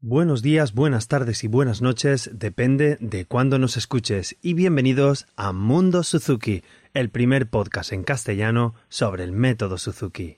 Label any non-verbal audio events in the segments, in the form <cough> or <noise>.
Buenos días, buenas tardes y buenas noches, depende de cuándo nos escuches y bienvenidos a Mundo Suzuki, el primer podcast en castellano sobre el método Suzuki.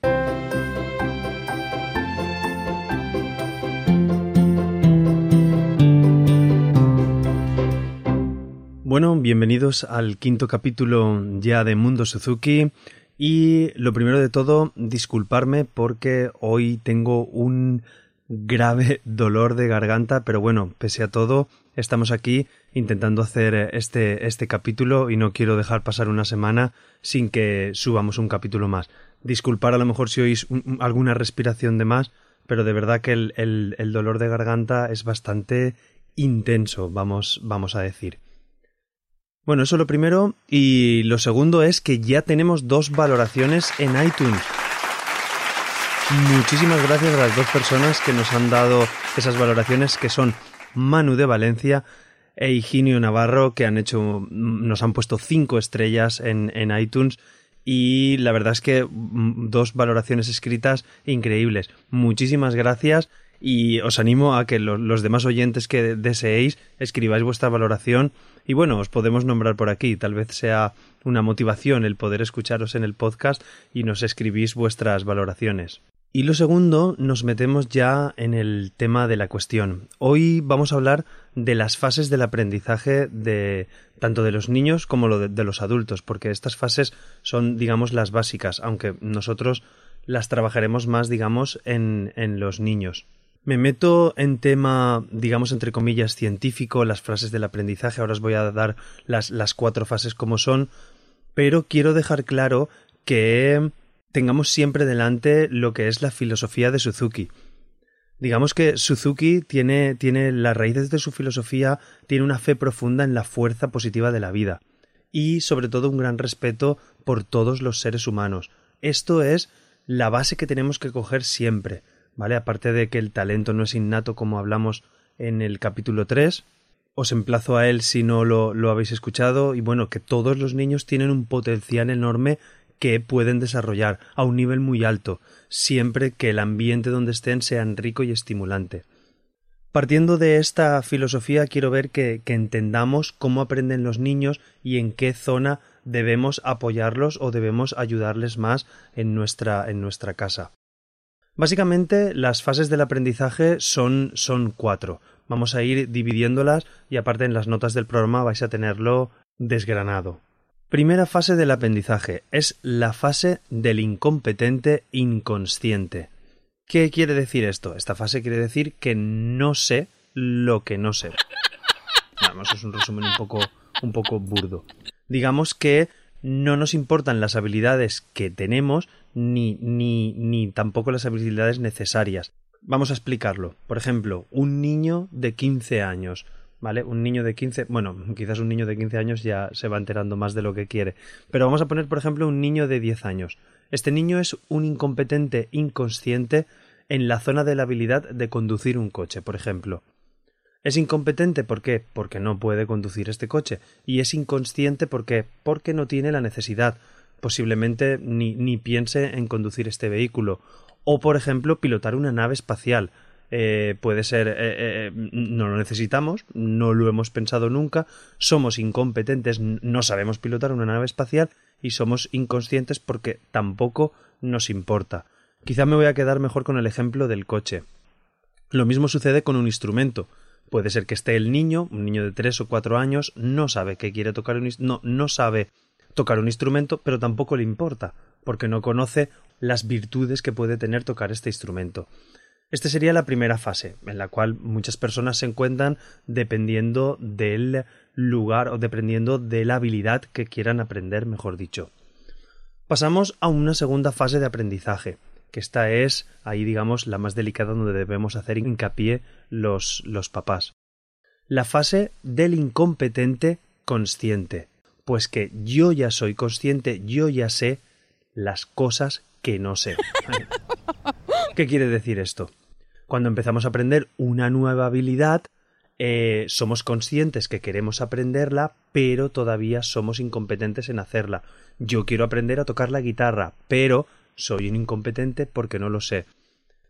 Bueno, bienvenidos al quinto capítulo ya de Mundo Suzuki y lo primero de todo, disculparme porque hoy tengo un grave dolor de garganta, pero bueno, pese a todo, estamos aquí intentando hacer este, este capítulo y no quiero dejar pasar una semana sin que subamos un capítulo más. Disculpar a lo mejor si oís alguna respiración de más, pero de verdad que el, el, el dolor de garganta es bastante intenso, vamos, vamos a decir. Bueno, eso lo primero. Y lo segundo es que ya tenemos dos valoraciones en iTunes. Muchísimas gracias a las dos personas que nos han dado esas valoraciones, que son Manu de Valencia e Higinio Navarro, que han hecho, nos han puesto cinco estrellas en, en iTunes. Y la verdad es que mm, dos valoraciones escritas increíbles. Muchísimas gracias y os animo a que los demás oyentes que deseéis escribáis vuestra valoración y bueno, os podemos nombrar por aquí. Tal vez sea una motivación el poder escucharos en el podcast y nos escribís vuestras valoraciones. Y lo segundo, nos metemos ya en el tema de la cuestión. Hoy vamos a hablar de las fases del aprendizaje de tanto de los niños como de, los adultos, porque estas fases son, digamos, las básicas, aunque nosotros las trabajaremos más, digamos, en, en los niños. Me meto en tema, digamos, entre comillas, científico, las frases del aprendizaje. Ahora os voy a dar las, las cuatro fases como son, pero quiero dejar claro que tengamos siempre delante lo que es la filosofía de Suzuki. Digamos que Suzuki tiene, tiene las raíces de su filosofía, tiene una fe profunda en la fuerza positiva de la vida y sobre todo un gran respeto por todos los seres humanos. Esto es la base que tenemos que coger siempre, ¿vale? Aparte de que el talento no es innato como hablamos en el capítulo 3, os emplazo a él si no lo, lo habéis escuchado y bueno, que todos los niños tienen un potencial enorme que pueden desarrollar a un nivel muy alto, siempre que el ambiente donde estén sea rico y estimulante. Partiendo de esta filosofía quiero ver que, entendamos cómo aprenden los niños y en qué zona debemos apoyarlos o debemos ayudarles más en nuestra, en nuestra casa. Básicamente las fases del aprendizaje son, son cuatro. Vamos a ir dividiéndolas y aparte en las notas del programa vais a tenerlo desgranado. Primera fase del aprendizaje es la fase del incompetente inconsciente. ¿Qué quiere decir esto? Esta fase quiere decir que no sé lo que no sé. Vamos, es un resumen un poco, un poco burdo. Digamos que no nos importan las habilidades que tenemos ni, ni, ni tampoco las habilidades necesarias. Vamos a explicarlo. Por ejemplo, un niño de 15 años ¿vale? Un niño de 15, bueno, quizás un niño de 15 años ya se va enterando más de lo que quiere, pero vamos a poner, por ejemplo, un niño de 10 años. Este niño es un incompetente inconsciente en la zona de la habilidad de conducir un coche, por ejemplo. Es incompetente ¿por qué? Porque no puede conducir este coche y es inconsciente porque porque no tiene la necesidad, posiblemente ni, ni piense en conducir este vehículo o por ejemplo pilotar una nave espacial eh, puede ser eh, eh, no lo necesitamos, no lo hemos pensado nunca, somos incompetentes, no sabemos pilotar una nave espacial y somos inconscientes porque tampoco nos importa. Quizá me voy a quedar mejor con el ejemplo del coche. Lo mismo sucede con un instrumento. Puede ser que esté el niño, un niño de tres o cuatro años, no sabe que quiere tocar un no, no sabe tocar un instrumento, pero tampoco le importa, porque no conoce las virtudes que puede tener tocar este instrumento. Esta sería la primera fase, en la cual muchas personas se encuentran dependiendo del lugar o dependiendo de la habilidad que quieran aprender, mejor dicho. Pasamos a una segunda fase de aprendizaje, que esta es ahí digamos la más delicada donde debemos hacer hincapié los, los papás. La fase del incompetente consciente, pues que yo ya soy consciente, yo ya sé las cosas que no sé. <laughs> ¿Qué quiere decir esto? Cuando empezamos a aprender una nueva habilidad, eh, somos conscientes que queremos aprenderla, pero todavía somos incompetentes en hacerla. Yo quiero aprender a tocar la guitarra, pero soy un incompetente porque no lo sé.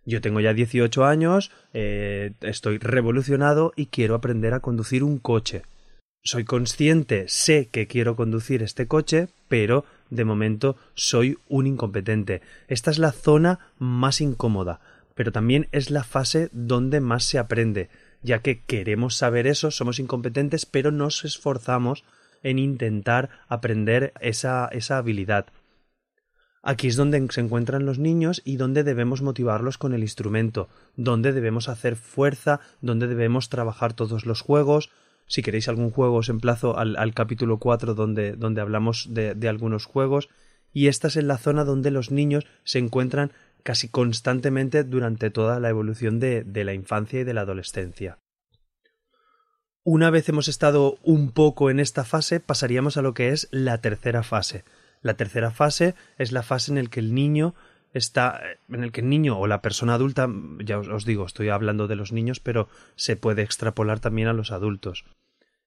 Yo tengo ya 18 años, eh, estoy revolucionado y quiero aprender a conducir un coche. Soy consciente, sé que quiero conducir este coche, pero de momento soy un incompetente. Esta es la zona más incómoda, pero también es la fase donde más se aprende, ya que queremos saber eso, somos incompetentes, pero nos esforzamos en intentar aprender esa, esa habilidad. Aquí es donde se encuentran los niños y donde debemos motivarlos con el instrumento, donde debemos hacer fuerza, donde debemos trabajar todos los juegos. Si queréis algún juego os emplazo al, capítulo 4 donde, donde hablamos de, de algunos juegos y esta es la zona donde los niños se encuentran casi constantemente durante toda la evolución de, de la infancia y de la adolescencia. Una vez hemos estado un poco en esta fase, pasaríamos a lo que es la tercera fase, la tercera fase es la fase en la que el niño está en el que el niño o la persona adulta, ya os, digo, estoy hablando de los niños, pero se puede extrapolar también a los adultos.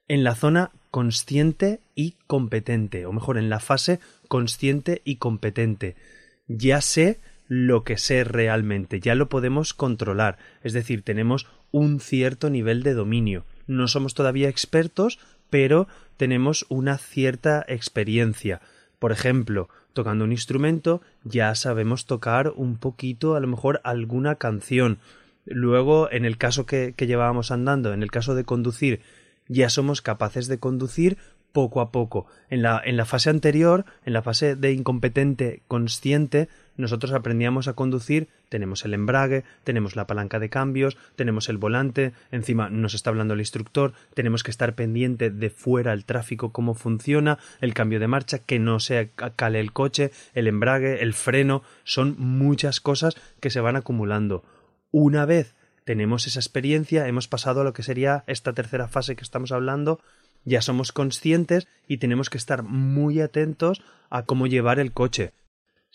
En la zona consciente y competente, o mejor, en la fase consciente y competente. Ya sé lo que sé realmente, ya lo podemos controlar, es decir, tenemos un cierto nivel de dominio. No somos todavía expertos, pero tenemos una cierta experiencia. Por ejemplo, tocando un instrumento ya sabemos tocar un poquito, a lo mejor alguna canción. Luego, en el caso que, que llevábamos andando, en el caso de conducir, ya somos capaces de conducir poco a poco. En la, en la fase anterior, en la fase de incompetente consciente, nosotros aprendíamos a conducir, tenemos el embrague, tenemos la palanca de cambios, tenemos el volante, encima nos está hablando el instructor, tenemos que estar pendiente de fuera el tráfico, cómo funciona, el cambio de marcha, que no se cale el coche, el embrague, el freno, son muchas cosas que se van acumulando. Una vez tenemos esa experiencia, hemos pasado a lo que sería esta tercera fase que estamos hablando, ya somos conscientes y tenemos que estar muy atentos a cómo llevar el coche.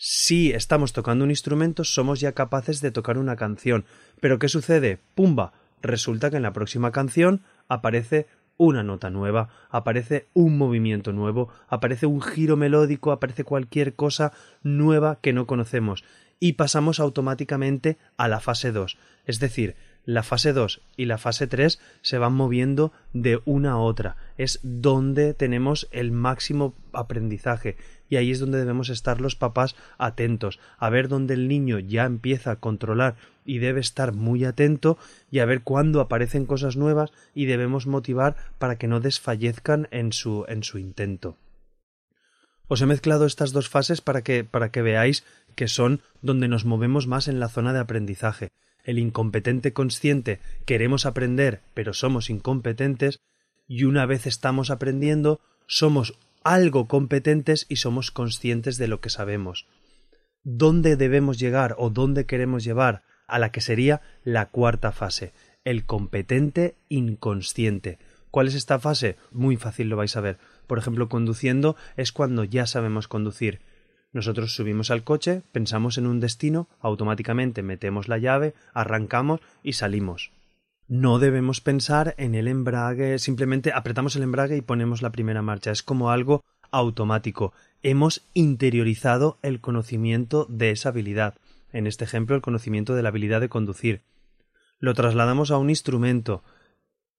Si estamos tocando un instrumento, somos ya capaces de tocar una canción. Pero ¿qué sucede? ¡Pumba! Resulta que en la próxima canción aparece una nota nueva, aparece un movimiento nuevo, aparece un giro melódico, aparece cualquier cosa nueva que no conocemos y pasamos automáticamente a la fase 2. Es decir, la fase 2 y la fase 3 se van moviendo de una a otra. Es donde tenemos el máximo aprendizaje y ahí es donde debemos estar los papás atentos, a ver dónde el niño ya empieza a controlar y debe estar muy atento y a ver cuándo aparecen cosas nuevas y debemos motivar para que no desfallezcan en su en su intento. Os he mezclado estas dos fases para que para que veáis que son donde nos movemos más en la zona de aprendizaje el incompetente consciente queremos aprender, pero somos incompetentes, y una vez estamos aprendiendo, somos algo competentes y somos conscientes de lo que sabemos. ¿Dónde debemos llegar o dónde queremos llevar a la que sería la cuarta fase, el competente inconsciente? ¿Cuál es esta fase? Muy fácil lo vais a ver. Por ejemplo, conduciendo es cuando ya sabemos conducir. Nosotros subimos al coche, pensamos en un destino, automáticamente metemos la llave, arrancamos y salimos. No debemos pensar en el embrague, simplemente apretamos el embrague y ponemos la primera marcha. Es como algo automático. Hemos interiorizado el conocimiento de esa habilidad. En este ejemplo, el conocimiento de la habilidad de conducir. Lo trasladamos a un instrumento.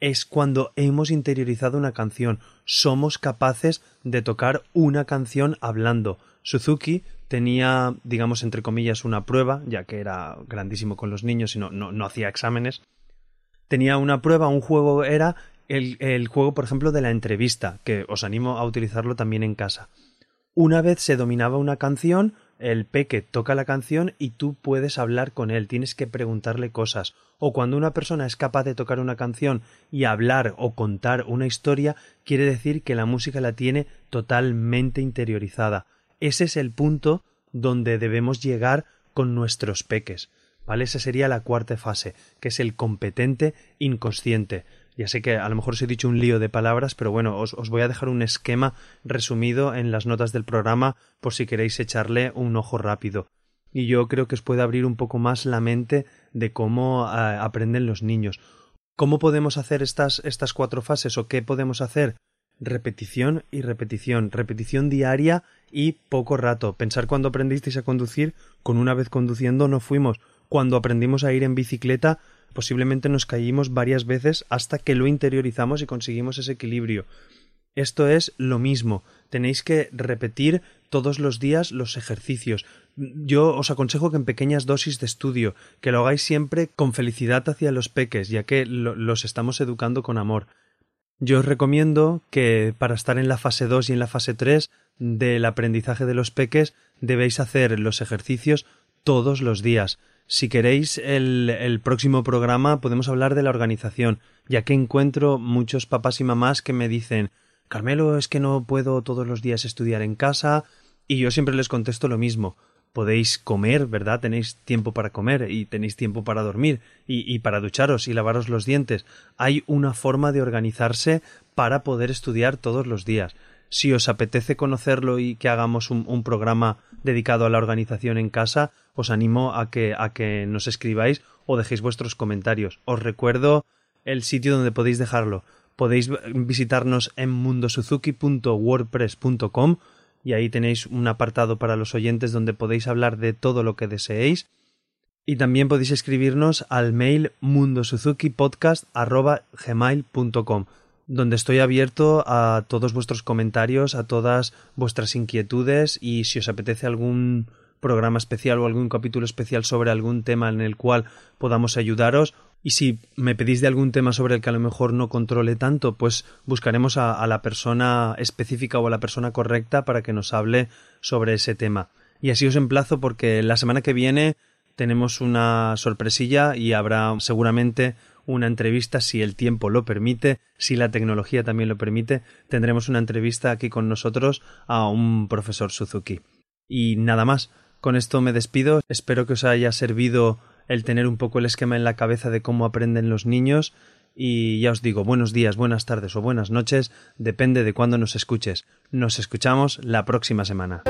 Es cuando hemos interiorizado una canción. Somos capaces de tocar una canción hablando. Suzuki tenía, digamos, entre comillas, una prueba, ya que era grandísimo con los niños y no, no, hacía exámenes. Tenía una prueba, un juego era el, el juego, por ejemplo, de la entrevista, que os animo a utilizarlo también en casa. Una vez se dominaba una canción, el peque toca la canción y tú puedes hablar con él, tienes que preguntarle cosas. O cuando una persona es capaz de tocar una canción y hablar o contar una historia, quiere decir que la música la tiene totalmente interiorizada. Ese es el punto donde debemos llegar con nuestros peques. ¿Vale? Esa sería la cuarta fase, que es el competente inconsciente. Ya sé que a lo mejor os he dicho un lío de palabras, pero bueno, os, os, voy a dejar un esquema resumido en las notas del programa por si queréis echarle un ojo rápido. Y yo creo que os puede abrir un poco más la mente de cómo eh, aprenden los niños. ¿Cómo podemos hacer estas, estas cuatro fases o qué podemos hacer? repetición y repetición, repetición diaria y poco rato. Pensar cuando aprendisteis a conducir, con una vez conduciendo no fuimos, cuando aprendimos a ir en bicicleta, posiblemente nos caímos varias veces hasta que lo interiorizamos y conseguimos ese equilibrio. Esto es lo mismo. Tenéis que repetir todos los días los ejercicios. Yo os aconsejo que en pequeñas dosis de estudio, que lo hagáis siempre con felicidad hacia los peques, ya que los estamos educando con amor. Yo os recomiendo que para estar en la fase 2 y en la fase 3 del aprendizaje de los peques debéis hacer los ejercicios todos los días. Si queréis el, el, próximo programa podemos hablar de la organización, ya que encuentro muchos papás y mamás que me dicen Carmelo, es que no puedo todos los días estudiar en casa, y yo siempre les contesto lo mismo. Podéis comer, ¿verdad? Tenéis tiempo para comer y tenéis tiempo para dormir y, y para ducharos y lavaros los dientes. Hay una forma de organizarse para poder estudiar todos los días. Si os apetece conocerlo y que hagamos un, programa dedicado a la organización en casa, os animo a que, a que nos escribáis o dejéis vuestros comentarios. Os recuerdo el sitio donde podéis dejarlo podéis visitarnos en mundosuzuki.wordpress.com y ahí tenéis un apartado para los oyentes donde podéis hablar de todo lo que deseéis. Y también podéis escribirnos al mail mundosuzukipodcast.gmail.com donde estoy abierto a todos vuestros comentarios, a todas vuestras inquietudes y si os apetece algún programa especial o algún capítulo especial sobre algún tema en el cual podamos ayudaros y si me pedís de algún tema sobre el que a lo mejor no controle tanto, pues buscaremos a, a, la persona específica o a la persona correcta para que nos hable sobre ese tema. Y así os emplazo porque la semana que viene tenemos una sorpresilla y habrá seguramente una entrevista si el tiempo lo permite, si la tecnología también lo permite, tendremos una entrevista aquí con nosotros a un profesor Suzuki. Y nada más, con esto me despido, espero que os haya servido el tener un poco el esquema en la cabeza de cómo aprenden los niños y ya os digo, buenos días, buenas tardes o buenas noches, depende de cuándo nos escuches. Nos escuchamos la próxima semana.